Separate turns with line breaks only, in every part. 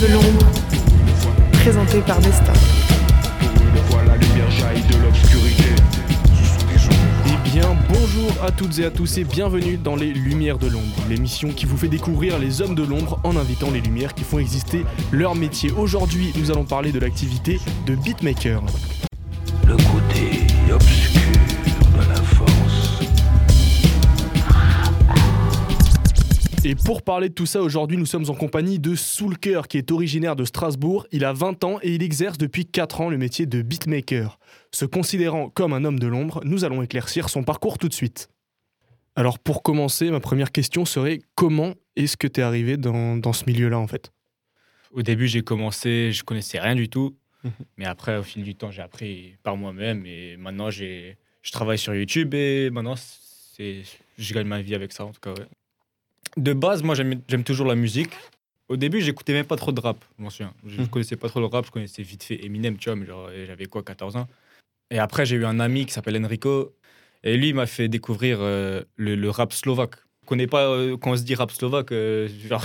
De l'ombre, présenté par Nesta.
Eh bien, bonjour à toutes et à tous et bienvenue dans les Lumières de l'ombre, l'émission qui vous fait découvrir les hommes de l'ombre en invitant les lumières qui font exister leur métier. Aujourd'hui, nous allons parler de l'activité de beatmaker. Et pour parler de tout ça, aujourd'hui, nous sommes en compagnie de Soulker, qui est originaire de Strasbourg. Il a 20 ans et il exerce depuis 4 ans le métier de beatmaker. Se considérant comme un homme de l'ombre, nous allons éclaircir son parcours tout de suite. Alors pour commencer, ma première question serait comment est-ce que tu es arrivé dans, dans ce milieu-là en fait?
Au début, j'ai commencé, je connaissais rien du tout.
Mhm.
Mais après, au fil du temps, j'ai appris par moi-même. Et maintenant, j'ai, je travaille sur YouTube et maintenant, c'est, je gagne ma vie avec ça, en tout cas. ouais. De base, moi, j'aime, toujours la musique. Au début, j'écoutais même pas trop de rap, je m'en souviens. Je
Mhm.
connaissais pas trop le rap, je connaissais vite fait Eminem, tu vois, mais j'avais quoi, 14 ans. Et après, j'ai eu un ami qui s'appelle Enrico. Et lui, il m'a fait découvrir euh, le, le rap slovaque. Je connais pas, euh, quand on se dit rap slovaque, euh, genre...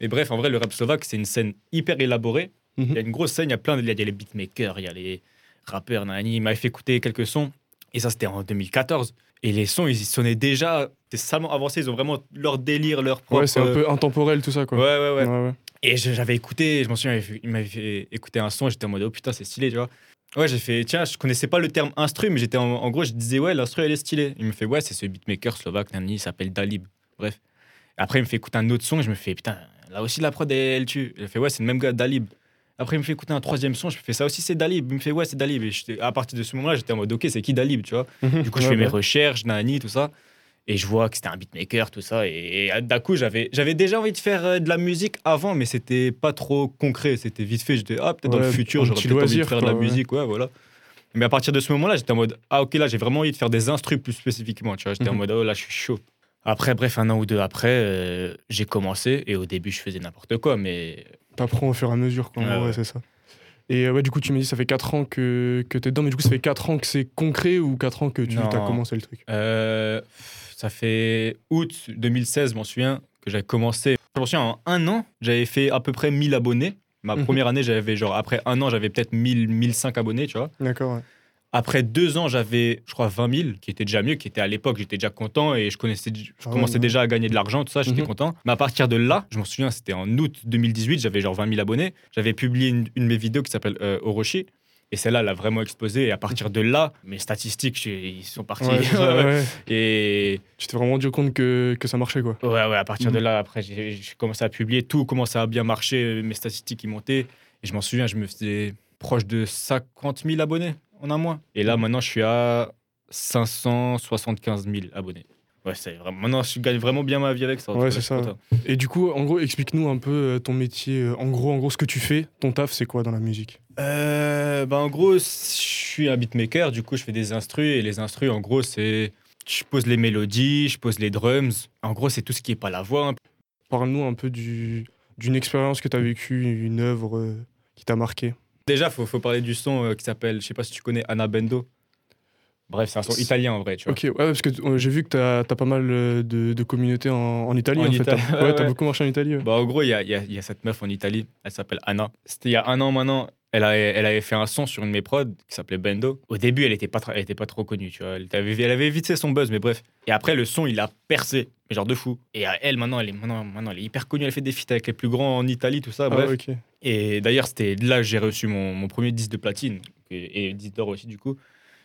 Mais bref, en vrai, le rap slovaque, c'est une scène hyper élaborée. Il y a une grosse scène, il y a plein de. Il y a les beatmakers, il y a les rappeurs, nanani. Il m'avait fait écouter quelques sons. Et ça, c'était en 2014. Et les sons, ils sonnaient déjà. C'était salement avancé. Ils ont vraiment leur délire, leur propre.
Ouais, c'est un peu intemporel tout ça quoi.
Ouais, ouais, ouais.
Ouais, ouais.
Et j'avais écouté, je m'en souviens, il m'avait fait- écouter un son. J'étais en mode, oh putain, c'est stylé, tu vois. Ouais, j'ai fait, tiens, je connaissais pas le terme instru, mais j'étais en, en gros, je disais, ouais, l'instru, elle est stylée. Il me fait, ouais, c'est ce beatmaker slovaque, nanani, il s'appelle Dalib. Bref. Après, il me fait écouter un autre son, et je me fais, putain, là aussi, la prod, elle, elle tue. Il me fait, ouais, c'est le même gars, Dalib. Après, il me fait écouter un troisième son, je fais, ça aussi, c'est Dalib. Il me fait, ouais, c'est Dalib. Et à partir de ce moment-là, j'étais en mode, ok, c'est qui Dalib, tu vois? Du coup, je
Ouais,
fais mes recherches, nanani, tout ça. Et je vois que c'était un beatmaker, tout ça. Et, et d'un coup, j'avais, déjà envie de faire euh, de la musique avant, mais c'était pas trop concret. C'était vite fait. J'étais, ah, peut-être dans le futur, j'aurais peut-être envie de faire de la musique. Ouais, voilà. Mais à partir de ce moment-là, j'étais en mode, ah, ok, là, j'ai vraiment envie de faire des instrus plus spécifiquement. Tu vois, j'étais en
Mhm.
mode, oh, là, je suis chaud. Après, bref, un an ou deux après, euh, j'ai commencé. Et au début, je faisais n'importe quoi, mais
T'apprends au fur et à mesure quoi. en
Ouais,
c'est ça. Et ouais, du coup, tu m'as dit ça fait 4 ans que, que t'es dedans, mais du coup, ça fait 4 ans que c'est concret ou 4 ans que tu
Non.
as commencé le truc?
Euh, ça fait août 2016, je m'en souviens, que j'avais commencé. Je m'en souviens, en un an, j'avais fait à peu près 1000 abonnés. Ma
Mhm.
première année, j'avais genre, après un an, j'avais peut-être 1000, 1005 abonnés, tu vois.
D'accord, ouais.
Après deux ans, j'avais, je crois, 20 000, qui était déjà mieux, qui était à l'époque, j'étais déjà content et je, connaissais, je
Ah
commençais déjà à gagner de l'argent, tout ça, j'étais
Mhm.
content. Mais à partir de là, je m'en souviens, c'était en août 2018, j'avais genre 20 000 abonnés. J'avais publié une, une de mes vidéos qui s'appelle euh, Orochi. Et celle-là, elle a vraiment explosé. Et à partir de là, mes statistiques, ils sont partis.
Ouais, c'est ça, ouais.
Et
Tu t'es vraiment rendu compte que, que ça marchait quoi.
Ouais, ouais, à partir de
Mhm.
là, après, j'ai j'ai commencé à publier, tout commençait à bien marcher, mes statistiques, ils montaient. Et je m'en souviens, je me faisais proche de 50 000 abonnés en un mois. Et là, maintenant, je suis à 575 000 abonnés. Ouais, c'est vraiment. Maintenant, je gagne vraiment bien ma vie avec ça.
Ouais, c'est ça.
content.
Et du coup, en gros, explique-nous un peu euh, ton métier. euh, En gros, en gros, ce que tu fais, ton taf, c'est quoi dans la musique?
Euh, bah, en gros, je suis un beatmaker, du coup, je fais des instrus. Et les instrus, en gros, c'est. Je pose les mélodies, je pose les drums. En gros, c'est tout ce qui est pas la voix. hein.
Parle-nous un peu du, d'une expérience que tu as vécue, une œuvre qui t'a marqué.
Déjà, il faut, faut parler du son euh, qui s'appelle, je sais pas si tu connais, Anna Bendo. Bref, c'est un son italien en vrai, tu vois.
Ok, ouais, parce que euh, j'ai vu que tu as, pas mal euh, de, de communautés en, en Italie.
En
En, fait.
Italie, ouais,
ouais, t'as beaucoup marché en Italie.
Bah, en gros, il y a, il y a- il y a cette meuf en Italie, elle s'appelle Anna. C'était il y a un an maintenant. Elle, avait fait un son sur une de mes prods qui s'appelait Bendo. Au début, elle était pas, tra- elle était pas trop connue, tu vois. Elle avait, elle avait vite fait son buzz, mais bref. Et après, le son, il a percé, mais genre de fou. Et elle, maintenant, elle est, maintenant, maintenant, elle est hyper connue. Elle fait des feats avec les plus grands en Italie, tout ça.
Ah,
Bref. Et d'ailleurs, c'était là que j'ai reçu mon, mon premier disque de platine et, et disque d'or aussi, du coup.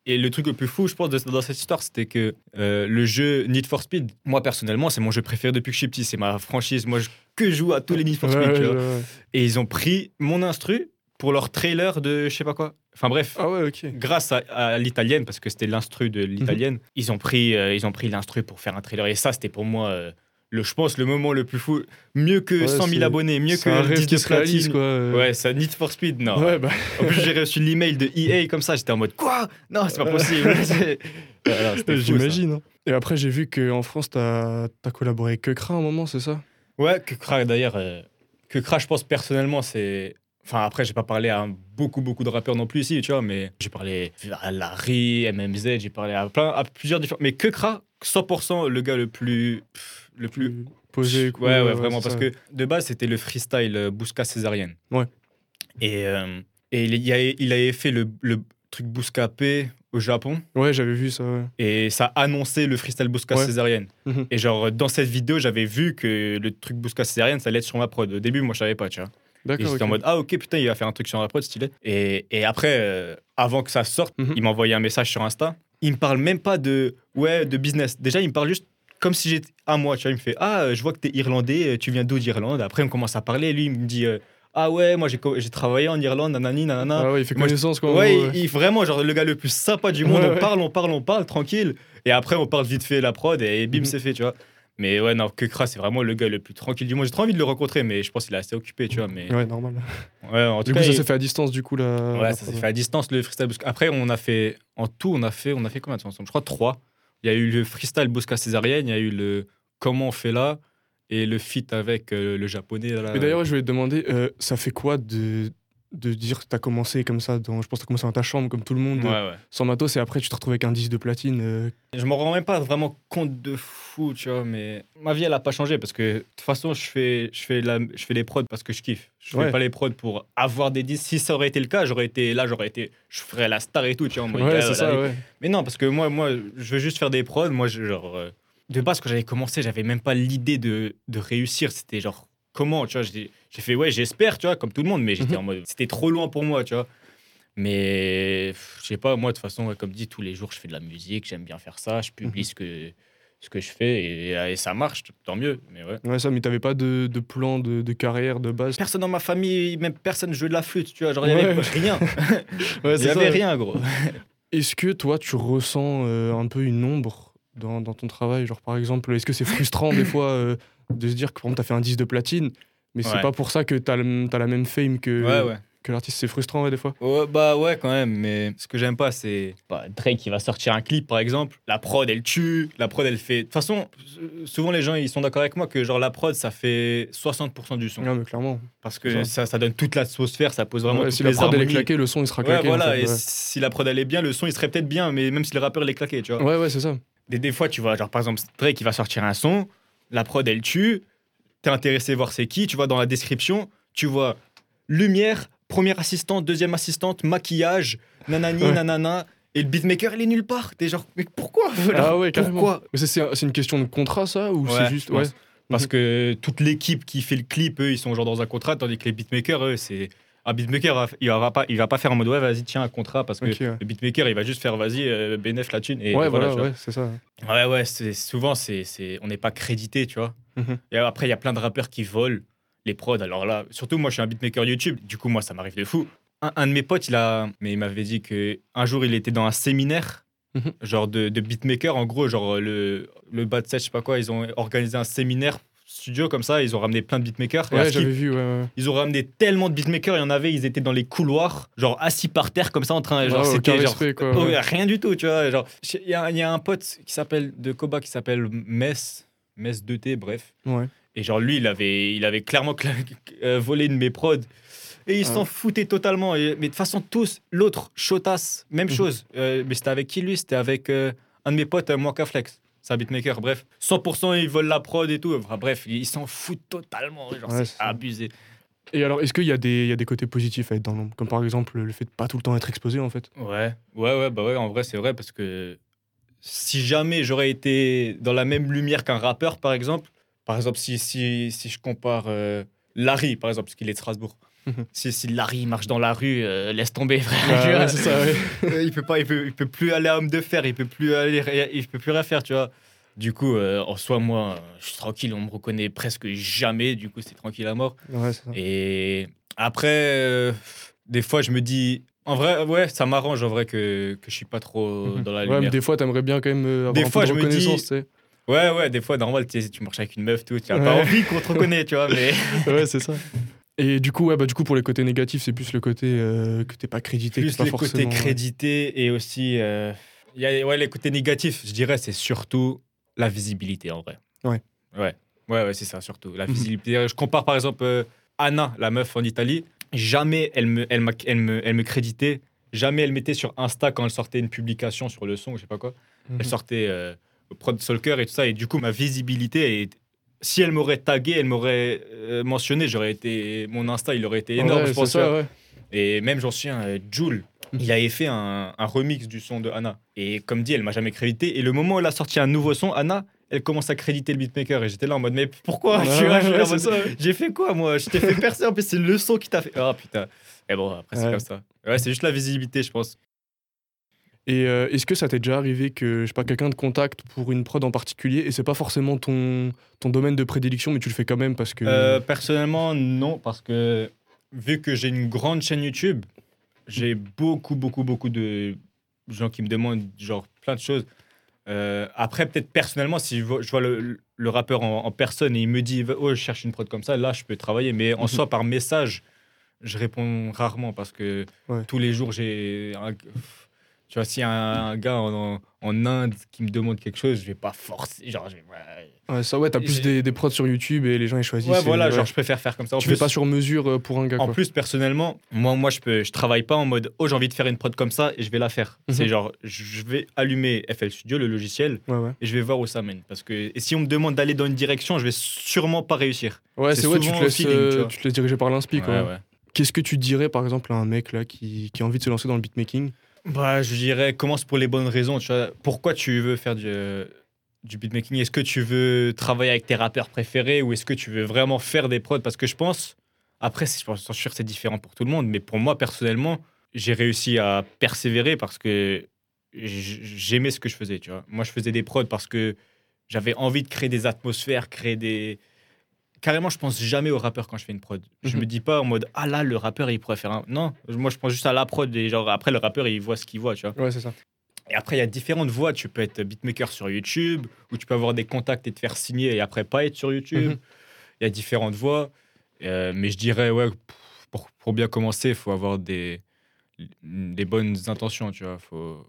Et le truc le plus fou, je pense, dans cette histoire, c'était que euh, le jeu Need for Speed, moi personnellement, c'est mon jeu préféré depuis que je suis petit. C'est ma franchise. Moi, je, que je joue à tous les Need for
Ouais,
Speed. tu
ouais,
vois.
ouais, ouais.
Et ils ont pris mon instru pour leur trailer de je sais pas quoi. Enfin bref.
Ah ouais, ok.
Grâce à, à l'italienne, parce que c'était l'instru de l'italienne, ils ont pris, euh, ils ont pris l'instru pour faire un trailer. Et ça, c'était pour moi, euh, le, je pense, le moment le plus fou. Mieux que
Ouais,
100 000
c'est-
abonnés, mieux que
un rêve qui se réalise, quoi. euh.
Ouais, ça Need for Speed, non.
Ouais, bah.
En plus, j'ai reçu l'email de EA comme ça, j'étais en mode quoi? Non, c'est pas possible.
J'imagine. hein. Et après, j'ai vu qu'en France, t'as as collaboré avec Kekra à un moment, c'est ça?
Ouais, que Crash d'ailleurs, que Crash, je pense personnellement, c'est. Enfin, après, j'ai pas parlé à beaucoup, beaucoup de rappeurs non plus ici, tu vois, mais j'ai parlé à Larry, MMZ, j'ai parlé à plein, à plusieurs différents. Mais que Kra, 100% le gars le plus. pff, le plus.
posé.
Ouais, ouais, vraiment, parce
ça.
que de base, c'était le freestyle euh, Bousca césarienne.
Ouais.
Et, euh, et il, a- il avait fait le, le truc Bousca P au Japon.
Ouais, j'avais vu ça. ouais.
Et ça annonçait le freestyle Bousca
Ouais.
césarienne.
Mhm.
Et genre, dans cette vidéo, j'avais vu que le truc Bousca césarienne, ça allait être sur ma prod. Au début, moi, je savais pas, tu vois. Et j'étais en
ok.
mode, ah ok, putain, il va faire un truc sur la prod, stylé. Et, et après, euh, avant que ça sorte,
Mhm.
il m'a envoyé un message sur Insta. Il me parle même pas de, ouais, de business. Déjà, il me parle juste comme si j'étais à moi, tu vois. Il me fait, ah, euh, je vois que t'es irlandais, euh, tu viens d'où d'Irlande? Après, on commence à parler. Lui, il me dit, euh, ah ouais, moi, j'ai travaillé en Irlande, nanani, nanana.
Ah ouais, il fait
Moi,
connaissance quoi. en
Ouais,
gros,
il, il- vraiment, genre, le gars le plus sympa du monde.
Ouais,
on
ouais.
parle, on parle, on parle, tranquille. Et après, on parle vite fait la prod et bim,
Mhm.
c'est fait, tu vois. Mais ouais, non, Kekra, c'est vraiment le gars le plus tranquille du monde. J'ai trop envie de le rencontrer, mais je pense qu'il est assez occupé, tu vois. Mais
Ouais, normal.
ouais, en tout
Du coup,
cas,
ça
il-
s'est fait à distance, du coup, là.
Ouais, ça s'est fait à distance le freestyle Bousca. Après, on a fait en tout, on a fait, on a fait combien de temps ensemble? Je crois trois. Il y a eu le freestyle Bousca césarienne, il y a eu le comment on fait là et le feat avec euh, le japonais. Là,
Mais d'ailleurs, je voulais te demander, euh, ça fait quoi de, de dire que t'as commencé comme ça dans, Je pense que t'as commencé dans ta chambre, comme tout le monde,
ouais,
euh,
ouais.
sans matos, et après tu te retrouves avec un disque de platine. euh,
Je m'en rends même pas vraiment compte de fou, tu vois, mais ma vie elle a pas changé parce que de toute façon je fais je fais la je fais les prods parce que je kiffe. Je
Ouais.
fais pas les prods pour avoir des disques. Si ça aurait été le cas, j'aurais été là, j'aurais été je ferais la star et tout, tu vois.
ça, ouais.
Mais non, parce que moi, moi, je veux juste faire des prods. Moi, je- genre, euh, de base, quand j'avais commencé, j'avais même pas l'idée de, de réussir. C'était genre, comment, tu vois J'ai j'ai fait, ouais, j'espère, tu vois, comme tout le monde, mais j'étais
Mhm.
en mode, c'était trop loin pour moi, tu vois. Mais je sais pas, moi, de toute façon, ouais, comme dit, tous les jours, je fais de la musique, j'aime bien faire ça, je publie
Mhm.
ce, que, ce que je fais et, et ça marche, tant mieux. Mais ouais.
Ouais, ça, mais t'avais pas de, de plan de, de carrière de base?
Personne dans ma famille, même personne jouait de la flûte, tu vois. Genre, il y avait
Ouais.
rien.
Ouais,
Il y avait
ouais.
rien, gros.
Est-ce que toi, tu ressens euh, un peu une ombre dans, dans ton travail? Genre, par exemple, est-ce que c'est frustrant des fois euh, de se dire que, par exemple, t'as fait un disque de platine, mais c'est
Ouais.
pas pour ça que t'as t'as la même fame que,
Ouais, ouais.
que l'artiste C'est frustrant, ouais, des fois
Ouais, bah ouais, quand même, mais ce que j'aime pas, c'est. bah, Drake, il va sortir un clip, par exemple. La prod, elle tue. La prod, elle fait. De toute façon, euh, souvent, les gens, ils sont d'accord avec moi que, genre, la prod, ça fait 60% du son.
Non, mais clairement.
Parce que ça, ça donne toute l'atmosphère, ça pose vraiment
Ouais, si la
les
prod elle est
harmonies.
claquée, le son il sera
Ouais,
claqué. en
voilà,
fait,
et
ouais.
si la prod, elle est bien, le son, il serait peut-être bien, mais même si le rappeur, il est claqué, tu vois.
Ouais, ouais, c'est ça.
Des, des fois, tu vois, genre, par exemple, Drake, il va sortir un son, la prod, elle tue, t'es intéressé à voir c'est qui, tu vois, dans la description, tu vois lumière, première assistante, deuxième assistante, maquillage, nanani,
Ouais.
nanana, et le beatmaker, il est nulle part. T'es genre, mais pourquoi
Ah ouais, carrément.
Pourquoi?
Mais c'est- une question de contrat, ça Ou
Ouais,
c'est juste. Ouais?
Parce que toute l'équipe qui fait le clip, eux, ils sont genre dans un contrat, tandis que les beatmakers, eux, c'est. Un beatmaker, va- il va pas, il va pas faire en mode ouais, vas-y, tiens un contrat, parce que
ouais.
le beatmaker, il va juste faire vas-y, euh, bénéf la thune. Et
ouais,
et
voilà,
vois.
ouais, c'est ça.
Ouais, ouais, c'est, souvent, c'est, c'est, on n'est pas crédité, tu vois.
Mhm.
Et après, il y a plein de rappeurs qui volent les prods. Alors là, surtout, moi, je suis un beatmaker YouTube. Du coup, moi, ça m'arrive de fou. Un, un de mes potes, il, a, mais il m'avait dit que un jour, il était dans un séminaire,
Mhm.
genre de, de beatmaker. En gros, genre le, le Bad Set, je sais pas quoi, ils ont organisé un séminaire studio comme ça. Ils ont ramené plein de beatmakers.
Ouais, j'avais vu, ouais. ouais.
ils ont ramené tellement de beatmakers, il y en avait, ils étaient dans les couloirs, genre assis par terre comme ça en train, genre c'était genre
respect, quoi,
oh, rien du tout, tu vois, genre il y, y a un pote qui s'appelle de Koba qui s'appelle Mess, Mess 2T, bref.
Ouais.
Et genre lui, il avait il avait clairement cla- euh, volé une de mes prods. Et il
Ah.
s'en foutait totalement. Et- mais de toute façon, tous, l'autre, Chotas, même
Mhm.
chose. Euh, mais c'était avec qui lui? C'était avec euh, un de mes potes, Moika Flex. C'est un beatmaker, bref. 100% ils volent la prod et tout. Enfin, bref, ils s'en foutent totalement. Genre,
Ouais,
c'est abusé.
Et alors, est-ce qu'il y, a des- il y a des côtés positifs à être dans l'ombre? Comme par exemple le fait de pas tout le temps être exposé, en fait.
Ouais, ouais, ouais, bah ouais, en vrai, c'est vrai parce que si jamais j'aurais été dans la même lumière qu'un rappeur, par exemple, par exemple, si, si, si je compare euh, Larry, par exemple, parce qu'il est de Strasbourg,
Mhm.
si, si Larry marche dans la rue, euh, laisse tomber, frère.
Ouais, ouais, ça, ouais.
Euh, il peut pas, il peut, il peut plus aller à homme de fer, il peut plus aller, il peut plus rien faire, tu vois. Du coup, euh, en soi, moi, je suis tranquille, on me reconnaît presque jamais, du coup, c'est tranquille à mort.
Ouais, ça.
Et après, euh, des fois, je me dis, en vrai, ouais, ça m'arrange en vrai que, que je suis pas trop
Mhm.
dans la
Ouais,
lumière.
mais des fois, t'aimerais bien quand même avoir
Des
un
fois,
peu de
je me dis-
reconnaissance, tu sais.
Ouais, ouais, des fois, normal, tu sais, tu marches avec une meuf, tout, tu as
Ouais.
pas envie qu'on te reconnaisse, tu vois, mais.
ouais, c'est ça. Et du coup, ouais, bah, du coup, pour les côtés négatifs, c'est plus le côté euh, que t'es pas crédité, que
Plus
t'es pas
les
forcément.
côtés crédités et aussi. euh, y a, ouais, les côtés négatifs, je dirais, c'est surtout la visibilité en vrai.
Ouais.
Ouais, ouais, ouais c'est ça, surtout. La
Mhm.
visibilité. Je compare par exemple euh, Anna, la meuf en Italie. jamais elle me, elle, elle me, elle me créditait. Jamais elle mettait sur Insta quand elle sortait une publication sur le son, ou je sais pas quoi.
Mhm.
Elle sortait euh, Prod Solker et tout ça. Et du coup, ma visibilité, est- si elle m'aurait tagué, elle m'aurait euh, mentionné, j'aurais été, mon Insta, il aurait été énorme,
Ouais,
je pense.
ça, ouais.
Et même, j'en souviens, euh, Joule, il avait fait un, un remix du son de Anna. Et comme dit, elle m'a jamais crédité. Et le moment où elle a sorti un nouveau son, Anna, elle commence à créditer le beatmaker. Et j'étais là en mode, mais pourquoi
Ouais,
suis. J'ai fait quoi, moi? Je t'ai fait percer. En plus, c'est le son qui t'a fait. Ah putain. Et bon, après, c'est comme ça. Ouais, c'est juste la visibilité, je pense.
Et euh, est-ce que ça t'est déjà arrivé que, je sais pas, quelqu'un te contacte pour une prod en particulier et c'est pas forcément ton, ton domaine de prédilection, mais tu le fais quand même parce que.
Euh, personnellement, non, parce que vu que j'ai une grande chaîne YouTube, j'ai beaucoup, beaucoup, beaucoup de gens qui me demandent genre plein de choses. Euh, après, peut-être personnellement, si je vois, je vois le, le rappeur en, en personne et il me dit oh, je cherche une prod comme ça, là, je peux travailler. Mais en
Mhm.
soi, par message, je réponds rarement parce que
Ouais.
tous les jours, j'ai. un- Tu vois, s'il y a un, un gars en, en Inde qui me demande quelque chose, je vais pas forcer. Genre, je vais- ouais,
Ouais, ça, ouais, t'as plus des, des prods sur YouTube et les gens ils choisissent.
Ouais,
et-
voilà,
ouais.
genre, je préfère faire comme ça. En
tu
plus-
fais pas sur mesure euh, pour un gars.
en
quoi.
plus, personnellement, moi, moi je, peux, je travaille pas en mode oh, j'ai envie de faire une prod comme ça et je vais la faire.
Mhm.
C'est genre, je vais allumer FL Studio, le logiciel,
Ouais,
et je vais voir où ça mène. Parce que et si on me demande d'aller dans une direction, je vais sûrement pas réussir.
Ouais,
C'est
ouais, tu
souvent
te,
au
laisses,
feeling,
euh,
tu
te laisses diriger par l'inspi. quoi.
Ouais, ouais.
Qu'est-ce que tu dirais par exemple à un mec là qui, qui a envie de se lancer dans le beatmaking?
Bah, je dirais, commence pour les bonnes raisons. Pourquoi tu veux faire du, euh, du beatmaking? Est-ce que tu veux travailler avec tes rappeurs préférés ou est-ce que tu veux vraiment faire des prods? Parce que je pense, après, je pense sûr c'est différent pour tout le monde, mais pour moi, personnellement, j'ai réussi à persévérer parce que j'aimais ce que je faisais. Tu vois. Moi, je faisais des prods parce que j'avais envie de créer des atmosphères, créer des. Carrément, je pense jamais au rappeur quand je fais une prod. Je
Mhm.
me dis pas en mode ah là le rappeur il pourrait faire un. Non, moi je pense juste à la prod et genre après le rappeur il voit ce qu'il voit, tu vois.
Ouais, c'est ça.
Et après, il y a différentes voies. Tu peux être beatmaker sur YouTube, ou tu peux avoir des contacts et te faire signer et après pas être sur YouTube.
Mhm.
Il y a différentes voies. Euh, mais je dirais, ouais, pour, pour bien commencer, il faut avoir des, des bonnes intentions, tu vois. faut,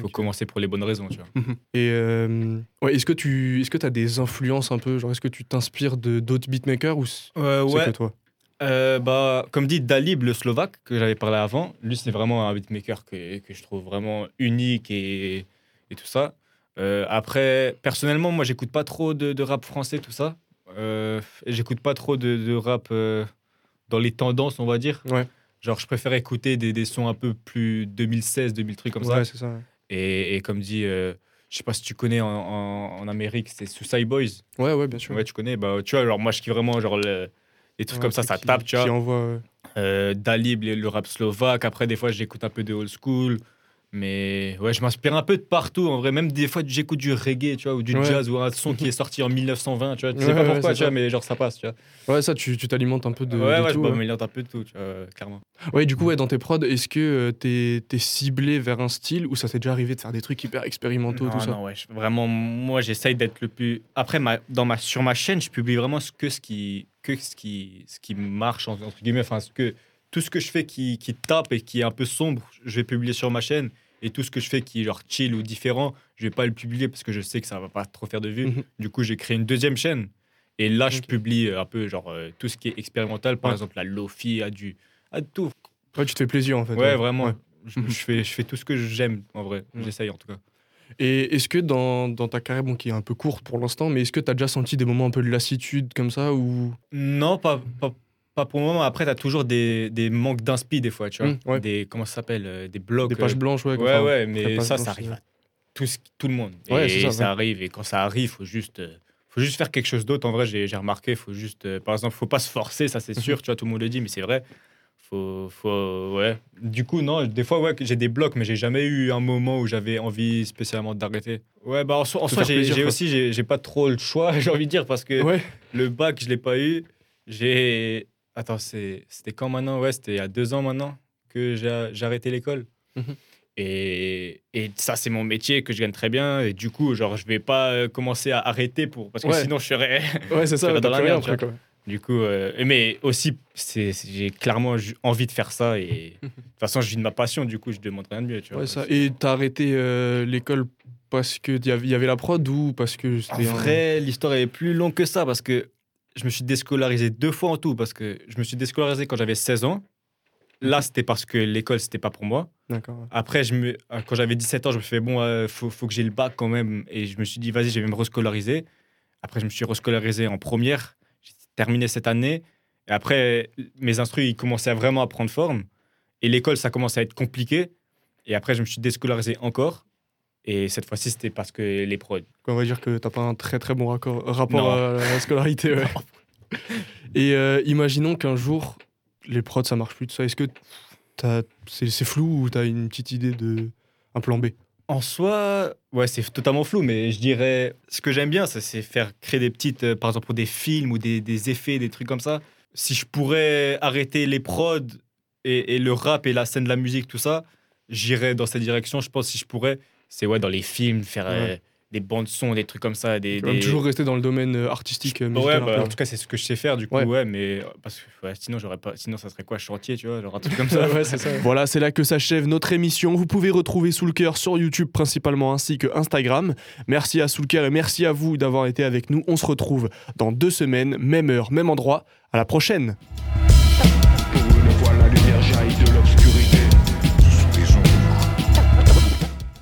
faut commencer pour les bonnes raisons, tu vois.
Et euh, ouais, est-ce que tu est-ce que as des influences un peu Genre, est-ce que tu t'inspires de d'autres beatmakers ou
Euh,
c'est que toi?
Euh, bah, comme dit Dalib, le Slovaque, que j'avais parlé avant, lui, c'est vraiment un beatmaker que, que je trouve vraiment unique et, et tout ça. Euh, après, personnellement, moi, j'écoute pas trop de, de rap français, tout ça. Euh, j'écoute pas trop de, de rap euh, dans les tendances, on va dire.
Ouais.
Genre, je préfère écouter des, des sons un peu plus 2016, 2003 comme ça.
Ouais, c'est ça. ouais.
Et, et comme dit, euh, je sais pas si tu connais en, en, en Amérique, c'est Suicide Boys.
Ouais, ouais, bien sûr.
Ouais, tu connais. Bah, tu vois, alors moi, je kiffe vraiment genre, le- les trucs
Ouais,
comme ça, ça tape, tu vois.
Qui envoie.
Euh, Dalib, le, le rap slovaque. Après, des fois, j'écoute un peu de old school. Mais ouais, je m'inspire un peu de partout. En vrai, même des fois, j'écoute du reggae, tu vois, ou du
Ouais.
jazz, ou un son qui est sorti en 1920, tu vois. Je sais
Ouais,
pas
ouais,
pourquoi, tu vois, mais genre, ça passe, tu vois.
Ouais, ça, tu tu t'alimentes un peu de.
ouais,
de
ouais,
tout,
je
ouais.
m'améliore un peu de tout, tu vois, clairement.
Ouais, du coup, ouais, dans tes prods, est-ce que euh, t'es es ciblé vers un style ou ça t'est déjà arrivé de faire des trucs hyper expérimentaux,
non,
tout ça?
non, ouais, je- vraiment, moi, j'essaye d'être le plus. Après, ma, dans ma, sur ma chaîne, je publie vraiment ce que ce qui, que ce qui, ce qui marche, entre entre guillemets. Enfin, ce que, tout ce que je fais qui, qui tape et qui est un peu sombre, je vais publier sur ma chaîne. Et tout ce que je fais qui est genre chill ou différent, je vais pas le publier parce que je sais que ça va pas trop faire de vues.
Mhm.
Du coup, j'ai créé une deuxième chaîne. Et là, je publie euh, un peu genre euh, tout ce qui est expérimental. Par
Ouais.
exemple, la Lofi, à du, à tout.
Ouais, tu te fais plaisir en fait.
Ouais, vraiment.
Ouais.
Je, je fais, je fais tout ce que j'aime en vrai.
Mhm.
J'essaye en tout cas.
Et est-ce que dans, dans ta carrière, bon, qui est un peu courte pour l'instant, mais est-ce que t'as déjà senti des moments un peu de lassitude comme ça ou?
Non, pas, pas, pas pour le moment. Après, tu as toujours des, des manques d'inspi des fois, tu vois.
Mm, ouais.
Des, comment ça s'appelle euh, Des blocs.
des pages
euh,
blanches Ouais,
Ouais, ouais, mais ça, ça arrive à tous, tout le monde.
Ouais,
et
ça,
ça,
ouais.
arrive. Et quand ça arrive, faut juste, euh, faut juste faire quelque chose d'autre. En vrai, j'ai remarqué, faut juste, euh, par exemple, faut pas se forcer, ça c'est sûr. tu vois, tout le monde le dit, mais c'est vrai. Faut, faut, ouais. Du coup, non, des fois, ouais, j'ai des blocs, mais j'ai jamais eu un moment où j'avais envie spécialement d'arrêter. Ouais, bah en soi, en j'ai aussi, j'ai j'ai pas trop le choix, j'ai envie de dire, parce que
Ouais,
le bac, je l'ai pas eu. J'ai. Attends, c'était quand maintenant? Ouais, c'était il y a deux ans maintenant que j'ai arrêté l'école.
Mhm.
Et, et ça, c'est mon métier que je gagne très bien. Et du coup, genre, je vais pas euh, commencer à arrêter pour. Parce que
Ouais.
sinon, je serais.
ouais c'est ça,
dans la merde,
après, quoi.
du coup. euh, mais aussi, j'ai clairement envie de faire ça. Et de toute façon, je vis de ma passion. Du coup, je demande rien de mieux. Tu vois.
Ouais, ça. Et t'as arrêté euh, l'école parce qu'il y, avait- la prod ou parce que
En vrai, l'histoire est plus longue que ça parce que je me suis déscolarisé deux fois en tout parce que je me suis déscolarisé quand j'avais 16 ans. Là, c'était parce que l'école, c'était pas pour moi.
D'accord.
Après, je me, euh, quand j'avais 17 ans, je me suis fait, bon, euh, faut, faut que j'ai le bac quand même. Et je me suis dit, vas-y, je vais me rescolariser. Après, je me suis rescolarisé en première. J'ai terminé cette année. Et après, mes instruits, ils commençaient à vraiment à prendre forme. Et l'école, ça commençait à être compliqué. Et après, je me suis déscolarisé encore. Et cette fois-ci, c'était parce que les prods.
On va dire que t'as pas un très très bon raccord- rapport
Non.
à la scolarité. ouais. Et euh, imaginons qu'un jour, les prods, ça marche plus, tout ça. Est-ce que t'as- c'est c'est flou ou t'as une petite idée de un plan B?
En soi, ouais, c'est totalement flou, mais je dirais, ce que j'aime bien, c'est faire créer des petites, euh, par exemple, pour des films ou des, des effets, des trucs comme ça. Si je pourrais arrêter les prods et, et le rap et la scène de la musique, tout ça, j'irais dans cette direction. Je pense si je pourrais, c'est ouais, dans les films, faire euh,
Ouais.
des bandes son, des trucs comme ça. Des, des-
toujours rester dans le domaine euh, artistique, euh,
Ouais,
musical. un
bah, en tout cas, c'est ce que je sais faire, du coup,
Ouais.
ouais, mais parce que ouais, sinon, j'aurais pas, sinon, ça serait quoi, chantier, tu vois, genre un truc comme.
Ouais, ça. Voilà, c'est là que s'achève notre émission. Vous pouvez retrouver Sous le cœur sur YouTube principalement ainsi que Instagram. Merci à Sous le cœur et merci à vous d'avoir été avec nous. On se retrouve dans deux semaines, même heure, même endroit. À la prochaine.